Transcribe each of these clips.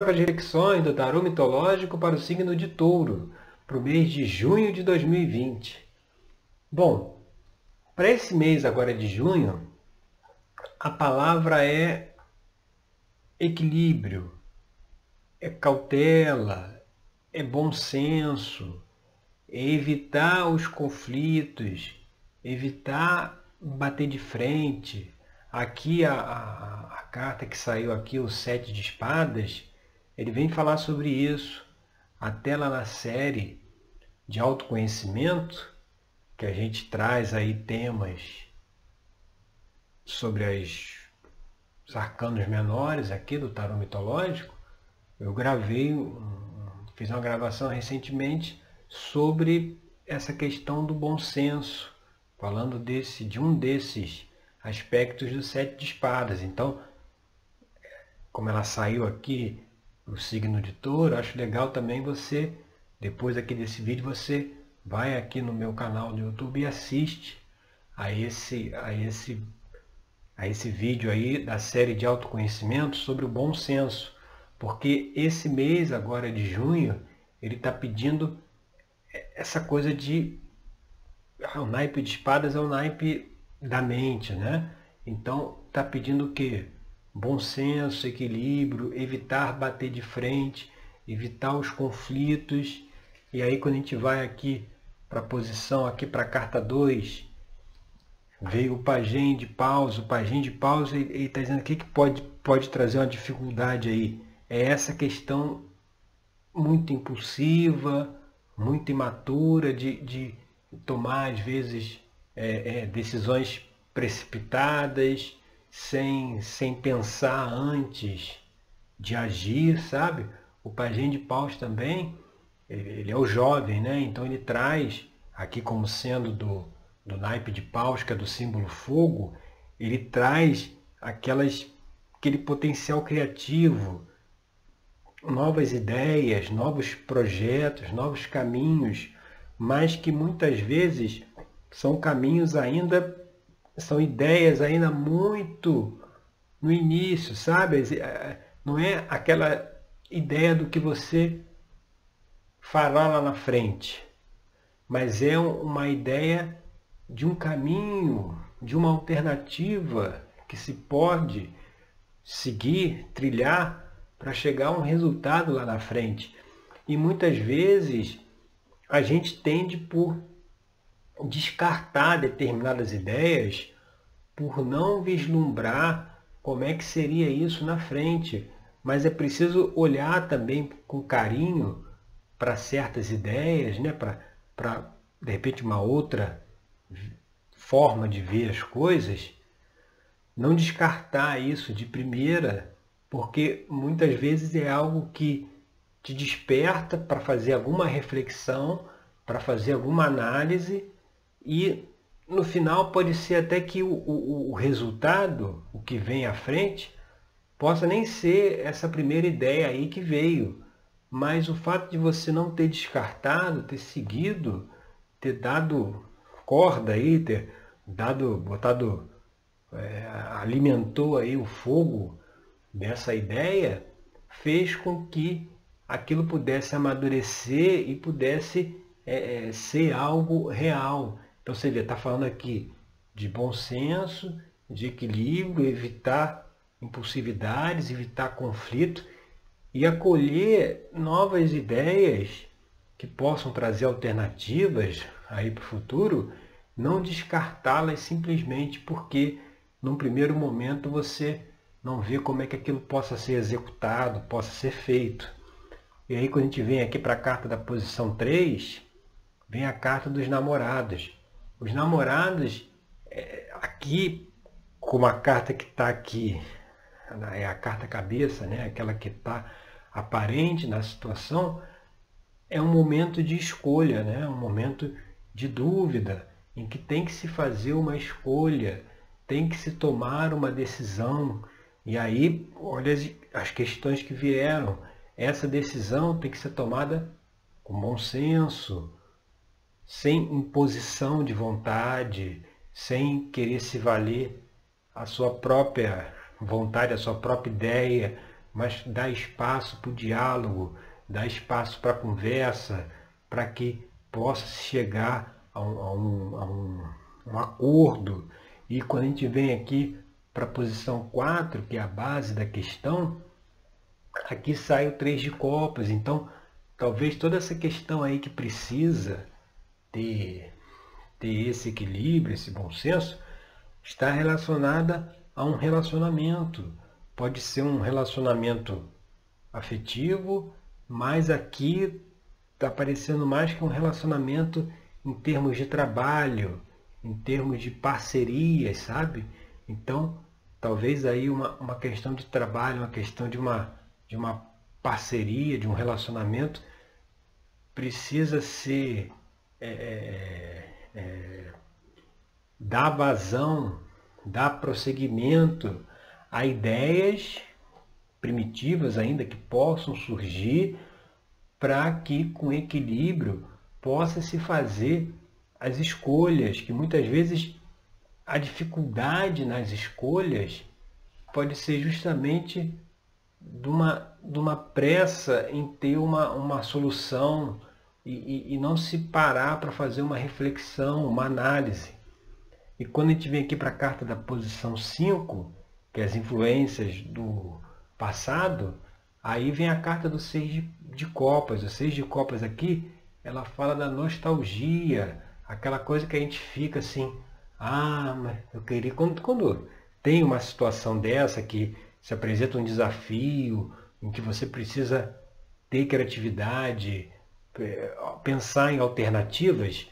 reflexões do tarô mitológico para o signo de touro, para o mês de junho de 2020. Bom, para esse mês agora de junho, a palavra é equilíbrio, é cautela, é bom senso, é evitar os conflitos, evitar bater de frente. Aqui a, a, a carta que saiu aqui, o Sete de Espadas, ele vem falar sobre isso. Até lá na série de autoconhecimento, que a gente traz aí temas sobre as, os arcanos menores aqui do tarô mitológico, eu gravei, fiz uma gravação recentemente sobre essa questão do bom senso, falando desse, de um desses aspectos do sete de espadas. Então, como ela saiu aqui o signo de touro, acho legal também você, depois aqui desse vídeo, você vai aqui no meu canal do YouTube e assiste a esse, a esse, a esse vídeo aí da série de autoconhecimento sobre o bom senso. Porque esse mês agora de junho, ele está pedindo essa coisa de ah, o naipe de espadas é o naipe da mente, né? Então está pedindo o quê? Bom senso, equilíbrio, evitar bater de frente, evitar os conflitos. E aí quando a gente vai aqui para a posição, aqui para a carta 2, veio o pajem de pausa, o pajem de pausa, ele está dizendo o que, que pode, pode trazer uma dificuldade aí. É essa questão muito impulsiva, muito imatura de, de tomar às vezes é, é, decisões precipitadas, sem, sem pensar antes de agir, sabe? O pajem de paus também, ele é o jovem, né? Então ele traz, aqui como sendo do, do naipe de paus, que é do símbolo fogo, ele traz aquelas, aquele potencial criativo, novas ideias, novos projetos, novos caminhos, mas que muitas vezes são caminhos ainda são ideias ainda muito no início, sabe? É, não é aquela ideia do que você fará lá na frente, mas é uma ideia de um caminho, de uma alternativa que se pode seguir, trilhar para chegar a um resultado lá na frente. E muitas vezes a gente tende por descartar determinadas ideias por não vislumbrar como é que seria isso na frente. Mas é preciso olhar também com carinho para certas ideias, né? para, de repente, uma outra forma de ver as coisas. Não descartar isso de primeira, porque muitas vezes é algo que te desperta para fazer alguma reflexão, para fazer alguma análise e no final pode ser até que o, o, o resultado, o que vem à frente, possa nem ser essa primeira ideia aí que veio, mas o fato de você não ter descartado, ter seguido, ter dado corda aí, ter dado, botado, é, alimentou aí o fogo dessa ideia, fez com que aquilo pudesse amadurecer e pudesse é, é ser algo real. Então vê, está falando aqui de bom senso, de equilíbrio, evitar impulsividades, evitar conflito e acolher novas ideias que possam trazer alternativas aí para o futuro, não descartá-las simplesmente porque num primeiro momento você não vê como é que aquilo possa ser executado, possa ser feito. E aí quando a gente vem aqui para a carta da posição 3, vem a carta dos namorados. Os namorados, é, aqui, como a carta que está aqui, é a carta cabeça, né? aquela que está aparente na situação, é um momento de escolha, né? um momento de dúvida, em que tem que se fazer uma escolha, tem que se tomar uma decisão. E aí, olha as, as questões que vieram. Essa decisão tem que ser tomada com bom senso, sem imposição de vontade, sem querer se valer a sua própria vontade, a sua própria ideia, mas dá espaço para o diálogo, dá espaço para a conversa, para que possa chegar a um, a, um, a um, um, acordo. E quando a gente vem aqui para a posição 4, que é a base da questão, aqui sai o 3 de copas. Então, talvez toda essa questão aí que precisa ter, ter esse equilíbrio, esse bom senso, está relacionada a um relacionamento. Pode ser um relacionamento afetivo, mas aqui está parecendo mais que um relacionamento em termos de trabalho, em termos de parcerias, sabe? Então, talvez aí uma, uma questão de trabalho, uma questão de uma, de uma parceria, de um relacionamento, precisa ser é, é, é, dar vazão, dar prosseguimento a ideias primitivas ainda que possam surgir para que com equilíbrio possa se fazer as escolhas, que muitas vezes a dificuldade nas escolhas pode ser justamente de uma, de uma pressa em ter uma, uma solução e, e, não se parar para fazer uma reflexão, uma análise. E quando a gente vem aqui para a carta da posição 5, que é as influências do passado, aí vem a carta do seis de, de copas. O seis de copas aqui, ela fala da nostalgia, aquela coisa que a gente fica assim, ah, mas eu queria. Quando, quando tem uma situação dessa que se apresenta um desafio, em que você precisa ter criatividade, pensar em alternativas,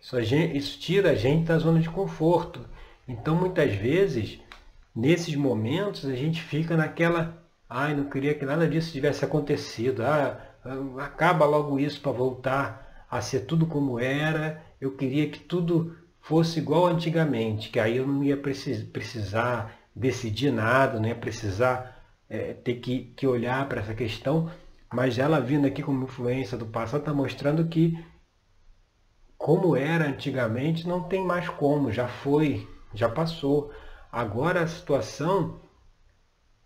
isso, isso tira a gente da zona de conforto. Então, muitas vezes, nesses momentos, a gente fica naquela, ai, não queria que nada disso tivesse acontecido, ah, acaba logo isso para voltar a ser tudo como era, eu queria que tudo fosse igual antigamente, que aí eu não ia precisar decidir nada, não ia precisar é, ter que, que olhar para essa questão, mas ela vindo aqui como influência do passado está mostrando que como era antigamente não tem mais como, já foi, já passou. Agora a situação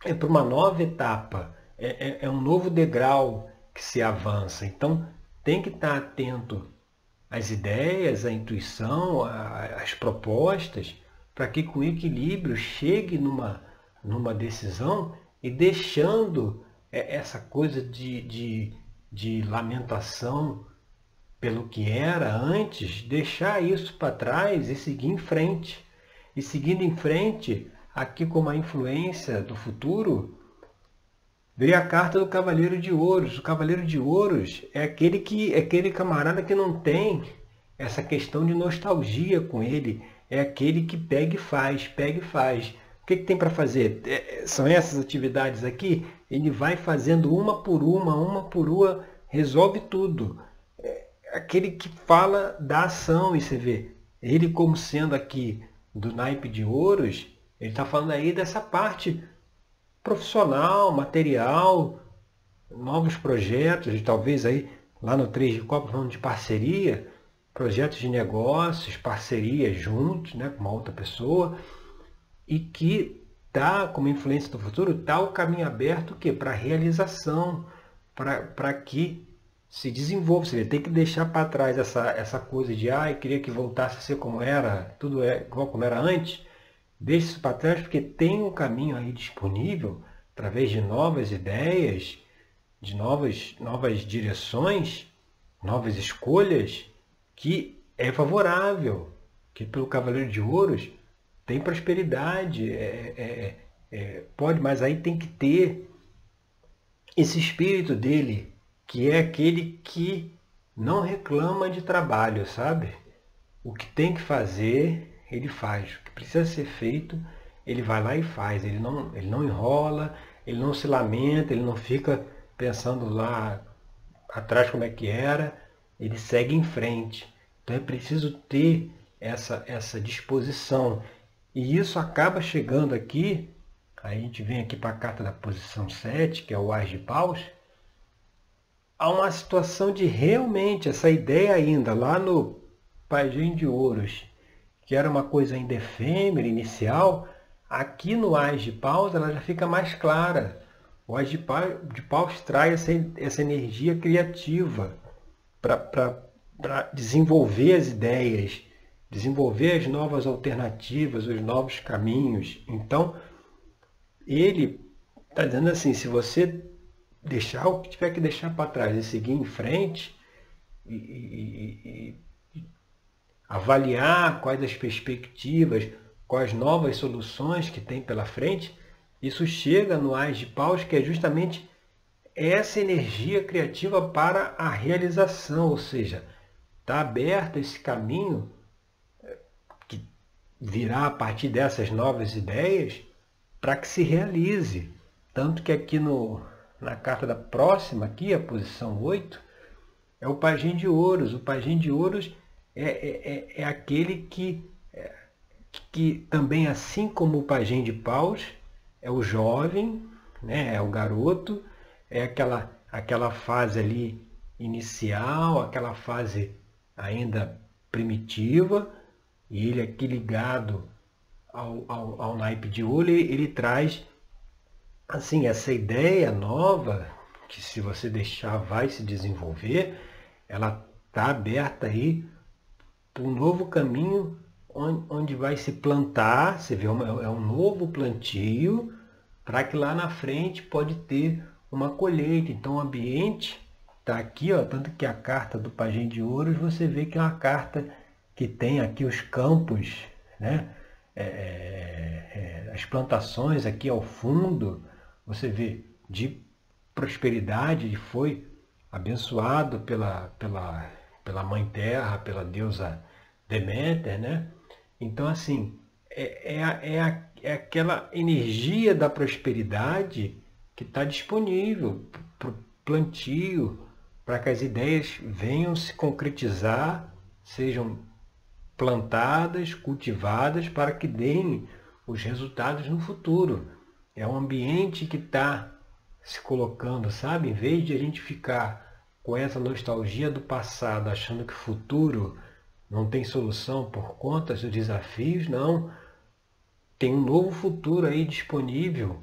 é para uma nova etapa, é, é, é um novo degrau que se avança. Então tem que estar atento às ideias, à intuição, às propostas, para que com equilíbrio chegue numa, numa decisão e deixando é, essa coisa de, de, de lamentação pelo que era antes, deixar isso para trás e seguir em frente. E seguindo em frente, aqui como a influência do futuro, veio a carta do Cavaleiro de Ouros. O Cavaleiro de Ouros é aquele que é aquele camarada que não tem essa questão de nostalgia com ele. É aquele que pega e faz, pega e faz. O que, que tem para fazer? É, são essas atividades aqui. Ele vai fazendo uma por uma, uma por uma, resolve tudo aquele que fala da ação, e você vê, ele como sendo aqui do naipe de ouros, ele está falando aí dessa parte profissional, material, novos projetos, talvez aí lá no 3 de Copa falando de parceria, projetos de negócios, parcerias juntos, né, com uma outra pessoa, e que está como influência do futuro, está o caminho aberto para a realização, para que se desenvolve, você tem que deixar para trás essa, essa coisa de ah, eu queria que voltasse a ser como era, tudo é igual como era antes. Deixe isso para trás porque tem um caminho aí disponível através de novas ideias, de novas, novas direções, novas escolhas, que é favorável, que pelo Cavaleiro de Ouros tem prosperidade, é, é, é, pode, mas aí tem que ter esse espírito dele que é aquele que não reclama de trabalho, sabe? O que tem que fazer, ele faz. O que precisa ser feito, ele vai lá e faz. Ele não, ele não enrola, ele não se lamenta, ele não fica pensando lá atrás como é que era, ele segue em frente. Então é preciso ter essa, essa disposição. E isso acaba chegando aqui, a gente vem aqui para a carta da posição 7, que é o Ás de Paus, há uma situação de realmente essa ideia ainda lá no Pajem de Ouros, que era uma coisa ainda efêmera, inicial, aqui no Ais de Paus ela já fica mais clara. O Ás de Paus traz essa, essa energia criativa para desenvolver as ideias, desenvolver as novas alternativas, os novos caminhos. Então, ele está dizendo assim, se você deixar o que tiver que deixar para trás e seguir em frente e, e, e, avaliar quais as perspectivas, quais novas soluções que tem pela frente, isso chega no Ais de Paus, que é justamente essa energia criativa para a realização, ou seja, está aberto esse caminho virá a partir dessas novas ideias para que se realize. Tanto que aqui no, na carta da próxima, aqui, a posição 8, é o pajem de ouros. O pajem de ouros é, é, é, é aquele que, é, que também, assim como o pajem de paus, é o jovem, né, é o garoto, é aquela, aquela fase ali inicial, aquela fase ainda primitiva, e ele aqui ligado ao, ao, ao naipe de ouro, ele, ele traz assim, essa ideia nova, que se você deixar vai se desenvolver, ela está aberta aí para um novo caminho onde, onde vai se plantar, você vê, é um novo plantio, para que lá na frente pode ter uma colheita. Então o ambiente está aqui, ó, tanto que a carta do Pajem de Ouros, você vê que é uma carta que tem aqui os campos, né? É, é, é as plantações aqui ao fundo, você vê de prosperidade, ele foi abençoado pela, pela, pela Mãe Terra, pela deusa Deméter, né? Então, assim, é, é, é, é aquela energia da prosperidade que está disponível para o plantio, para que as ideias venham se concretizar, sejam plantadas, cultivadas, para que deem os resultados no futuro. É um ambiente que está se colocando, sabe? Em vez de a gente ficar com essa nostalgia do passado, achando que o futuro não tem solução por conta dos desafios, não. Tem um novo futuro aí disponível,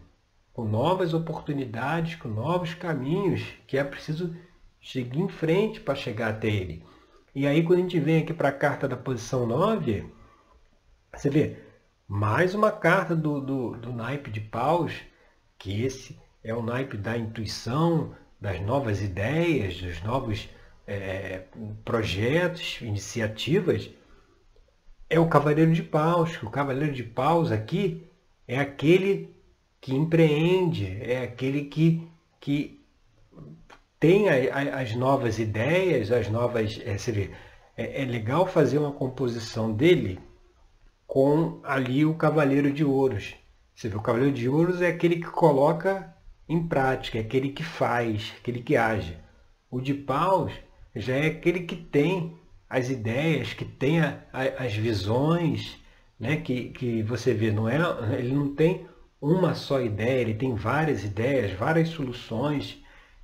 com novas oportunidades, com novos caminhos, que é preciso seguir em frente para chegar até ele. E aí, quando a gente vem aqui para a carta da posição 9, você vê, mais uma carta do, do, do naipe de paus, que esse é o naipe da intuição, das novas ideias, dos novos é, projetos, iniciativas, é o Cavaleiro de Paus. O Cavaleiro de Paus aqui é aquele que empreende, é aquele que, que tem a, a, as novas ideias, as novas. É, vê, é, é legal fazer uma composição dele com ali o Cavaleiro de Ouros. Você vê, o Cavaleiro de Ouros é aquele que coloca em prática, é aquele que faz, aquele que age. O de paus já é aquele que tem as ideias, que tem a, a, as visões, né? que, que você vê, não é, ele não tem uma só ideia, ele tem várias ideias, várias soluções.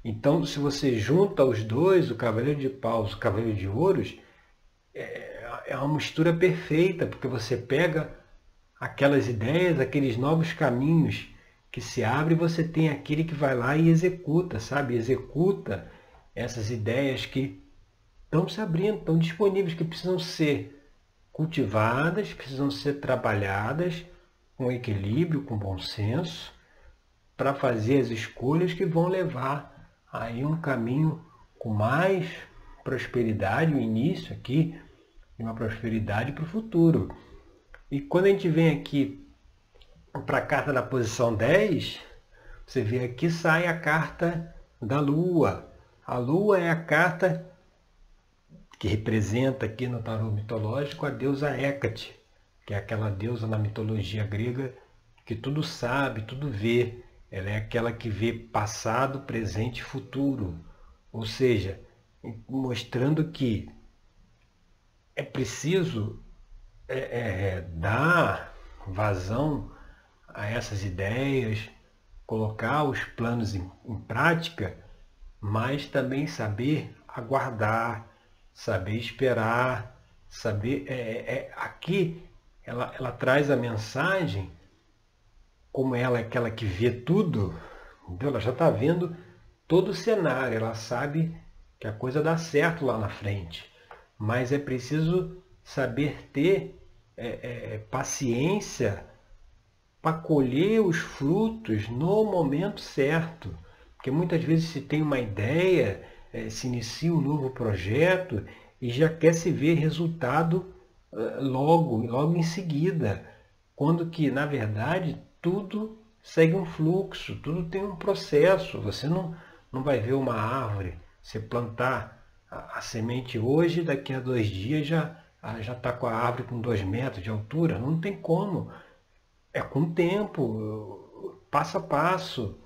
Então, se você junta os dois, o Cavaleiro de Paus o Cavaleiro de Ouros, é, é uma mistura perfeita, porque você pega aquelas ideias, aqueles novos caminhos que se abre, você tem aquele que vai lá e executa, sabe? Executa essas ideias que estão se abrindo, estão disponíveis, que precisam ser cultivadas, precisam ser trabalhadas com equilíbrio, com bom senso, para fazer as escolhas que vão levar aí um caminho com mais prosperidade, o início aqui e uma prosperidade para o futuro. E quando a gente vem aqui para a carta da posição 10, você vê aqui sai a carta da Lua. A Lua é a carta que representa aqui no tarô mitológico a deusa Hecate, que é aquela deusa na mitologia grega que tudo sabe, tudo vê. Ela é aquela que vê passado, presente e futuro. Ou seja, mostrando que é preciso é, é, é, dar vazão a essas ideias, colocar os planos em, em prática, mas também saber aguardar, saber esperar, saber. É, é, é, aqui ela, ela traz a mensagem, como ela é aquela que vê tudo, Então ela já está vendo todo o cenário, ela sabe que a coisa dá certo lá na frente. Mas é preciso saber ter é, é, paciência para colher os frutos no momento certo. Porque muitas vezes se tem uma ideia, é, se inicia um novo projeto e já quer se ver resultado é, logo, logo em seguida. Quando que, na verdade, tudo segue um fluxo, tudo tem um processo. Você não, não vai ver uma árvore, você plantar a, a semente hoje, daqui a dois dias já já está com a árvore com dois metros de altura. Não tem como. É com tempo, passo a passo.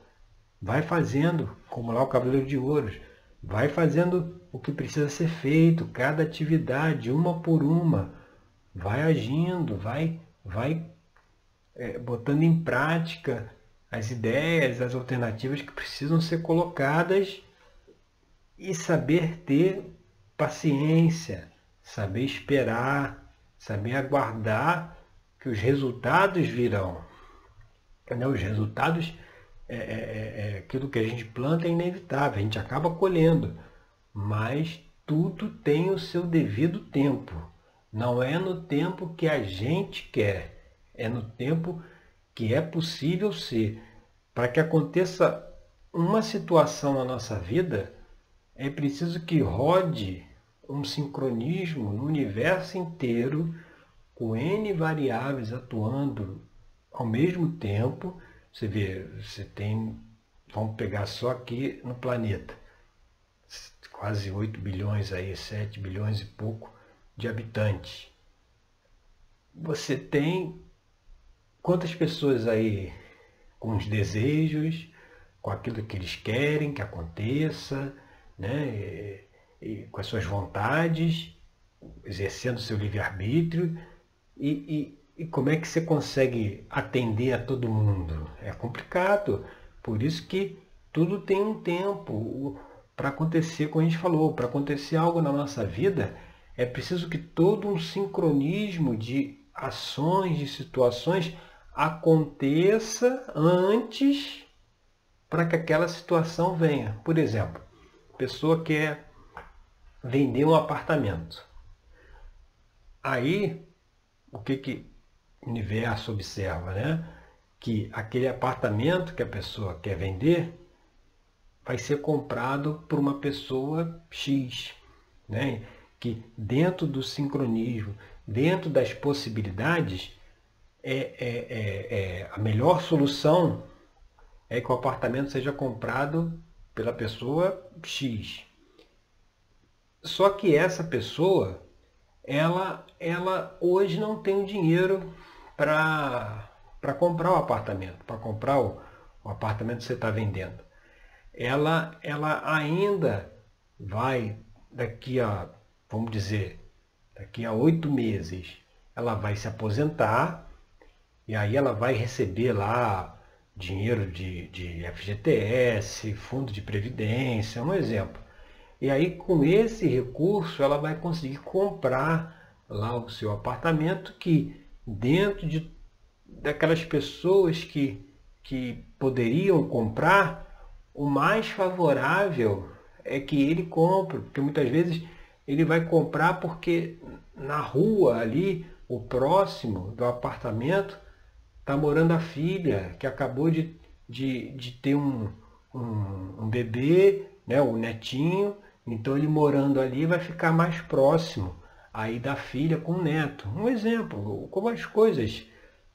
Vai fazendo, como lá o Cavaleiro de Ouros, vai fazendo o que precisa ser feito, cada atividade, uma por uma. Vai agindo, vai, vai é, botando em prática as ideias, as alternativas que precisam ser colocadas e saber ter paciência, saber esperar, saber aguardar que os resultados virão. Né? Os resultados, é, é, é, é, aquilo que a gente planta é inevitável, a gente acaba colhendo, mas tudo tem o seu devido tempo. Não é no tempo que a gente quer, é no tempo que é possível ser. Para que aconteça uma situação na nossa vida, é preciso que rode um sincronismo no universo inteiro, com N variáveis atuando ao mesmo tempo. Você vê, você tem, vamos pegar só aqui no planeta, quase 8 bilhões aí, 7 bilhões e pouco de habitantes. Você tem quantas pessoas aí com os desejos, com aquilo que eles querem que aconteça, né? E, com as suas vontades, exercendo seu livre-arbítrio, e, e, e como é que você consegue atender a todo mundo? É complicado. Por isso que tudo tem um tempo para acontecer, como a gente falou, para acontecer algo na nossa vida, é preciso que todo um sincronismo de ações, de situações aconteça antes para que aquela situação venha. Por exemplo, a pessoa quer vender um apartamento. Aí, o que, que o universo observa, né? Que aquele apartamento que a pessoa quer vender vai ser comprado por uma pessoa X, né? Que dentro do sincronismo, dentro das possibilidades, é, é, é, é, a melhor solução é que o apartamento seja comprado pela pessoa X. Só que essa pessoa, ela, ela hoje não tem o dinheiro para comprar o apartamento, para comprar o, o apartamento que você está vendendo. Ela, ela ainda vai, daqui a, vamos dizer, daqui a oito meses, ela vai se aposentar e aí ela vai receber lá dinheiro de, de FGTS, fundo de previdência, um exemplo. E aí com esse recurso ela vai conseguir comprar lá o seu apartamento que dentro de daquelas pessoas que, que poderiam comprar, o mais favorável é que ele compre, porque muitas vezes ele vai comprar porque na rua ali, o próximo do apartamento, está morando a filha, que acabou de, de, de ter um, um, um bebê, né, o netinho, então ele morando ali vai ficar mais próximo aí da filha com o neto. Um exemplo, como as coisas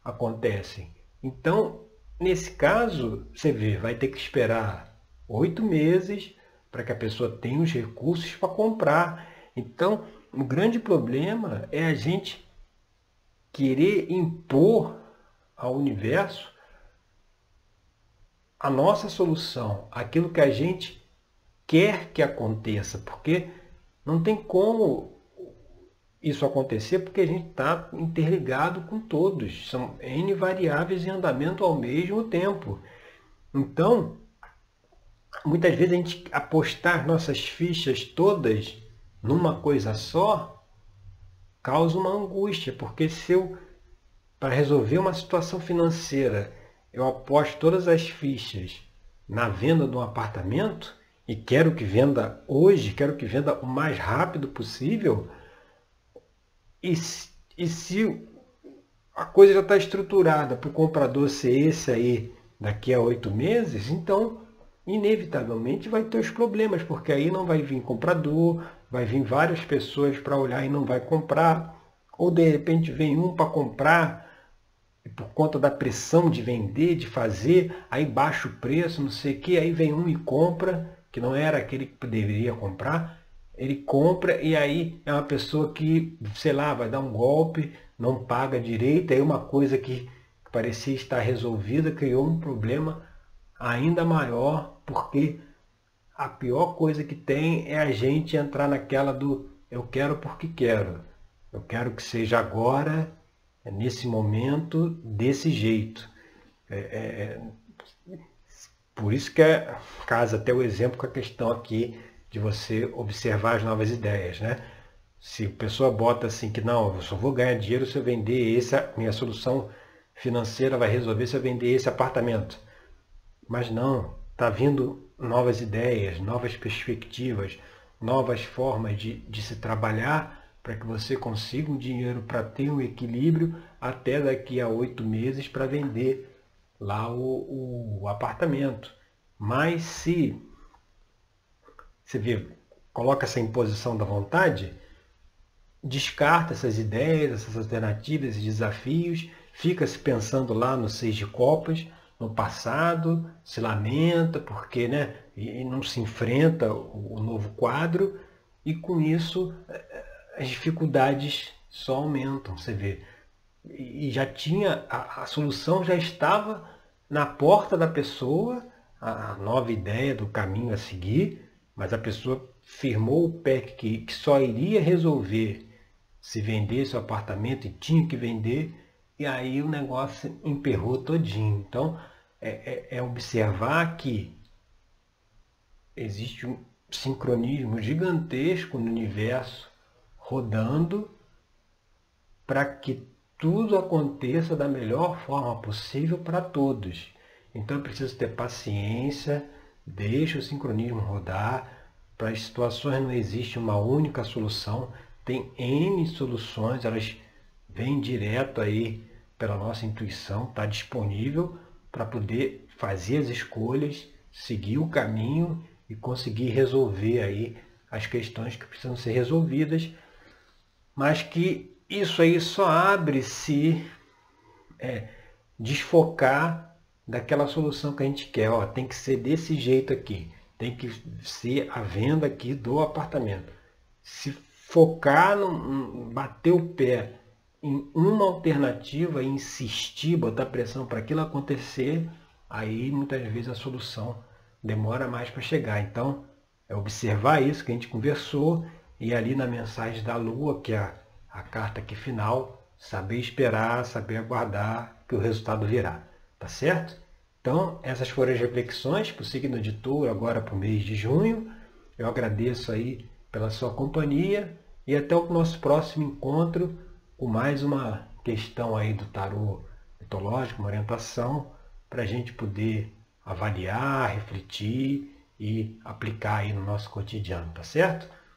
acontecem. Então, nesse caso, você vê, vai ter que esperar oito meses para que a pessoa tenha os recursos para comprar. Então, o grande problema é a gente querer impor ao universo a nossa solução, aquilo que a gente quer que aconteça, porque não tem como isso acontecer porque a gente está interligado com todos. São N variáveis em andamento ao mesmo tempo. Então, muitas vezes a gente apostar nossas fichas todas numa coisa só causa uma angústia, porque se eu para resolver uma situação financeira, eu aposto todas as fichas na venda de um apartamento e quero que venda hoje, quero que venda o mais rápido possível, e, e se a coisa já está estruturada para o comprador ser esse aí daqui a oito meses, então inevitavelmente vai ter os problemas, porque aí não vai vir comprador, vai vir várias pessoas para olhar e não vai comprar, ou de repente vem um para comprar e por conta da pressão de vender, de fazer, aí baixa o preço, não sei o que, aí vem um e compra, que não era aquele que deveria comprar, ele compra e aí é uma pessoa que, sei lá, vai dar um golpe, não paga direito, aí uma coisa que parecia estar resolvida criou um problema ainda maior, porque a pior coisa que tem é a gente entrar naquela do eu quero porque quero. Eu quero que seja agora, nesse momento, desse jeito. É, é, é por isso que é, casa até o exemplo com a questão aqui de você observar as novas ideias, né? Se a pessoa bota assim que não, eu só vou ganhar dinheiro se eu vender essa, minha solução financeira vai resolver se eu vender esse apartamento. Mas não, está vindo novas ideias, novas perspectivas, novas formas de, de se trabalhar para que você consiga um dinheiro para ter um equilíbrio até daqui a oito meses para vender lá o, o apartamento. Mas se você vê, coloca essa imposição da vontade, descarta essas ideias, essas alternativas, esses desafios, fica se pensando lá no seis de copas, no passado, se lamenta porque né, e não se enfrenta o novo quadro, e com isso eh, eh, as dificuldades só aumentam, você vê. E já tinha, a, a solução já estava na porta da pessoa, a, a nova ideia do caminho a seguir, mas a pessoa firmou o pé que, que só iria resolver se vendesse o apartamento e tinha que vender, e aí o negócio emperrou todinho. Então, é, é, é observar que existe um sincronismo gigantesco no universo rodando para que tudo aconteça da melhor forma possível para todos. Então é preciso ter paciência, deixa o sincronismo rodar. Para as situações não existe uma única solução, tem N soluções, elas vêm direto aí pela nossa intuição, está disponível para poder fazer as escolhas, seguir o caminho e conseguir resolver aí as questões que precisam ser resolvidas, mas que isso aí só abre se é, desfocar daquela solução que a gente quer. Ó, tem que ser desse jeito aqui, tem que ser a venda aqui do apartamento. Se focar, no, bater o pé em uma alternativa e insistir, botar pressão para aquilo acontecer, aí muitas vezes a solução demora mais para chegar. Então, é observar isso que a gente conversou e ali na mensagem da Lua, que é a, carta aqui final, saber esperar, saber aguardar que o resultado virá. Tá certo? Então, essas foram as reflexões para o signo de touro agora para o mês de junho. Eu agradeço aí pela sua companhia e até o nosso próximo encontro com mais uma questão aí do tarô mitológico, uma orientação para a gente poder avaliar, refletir e aplicar aí no nosso cotidiano, tá certo?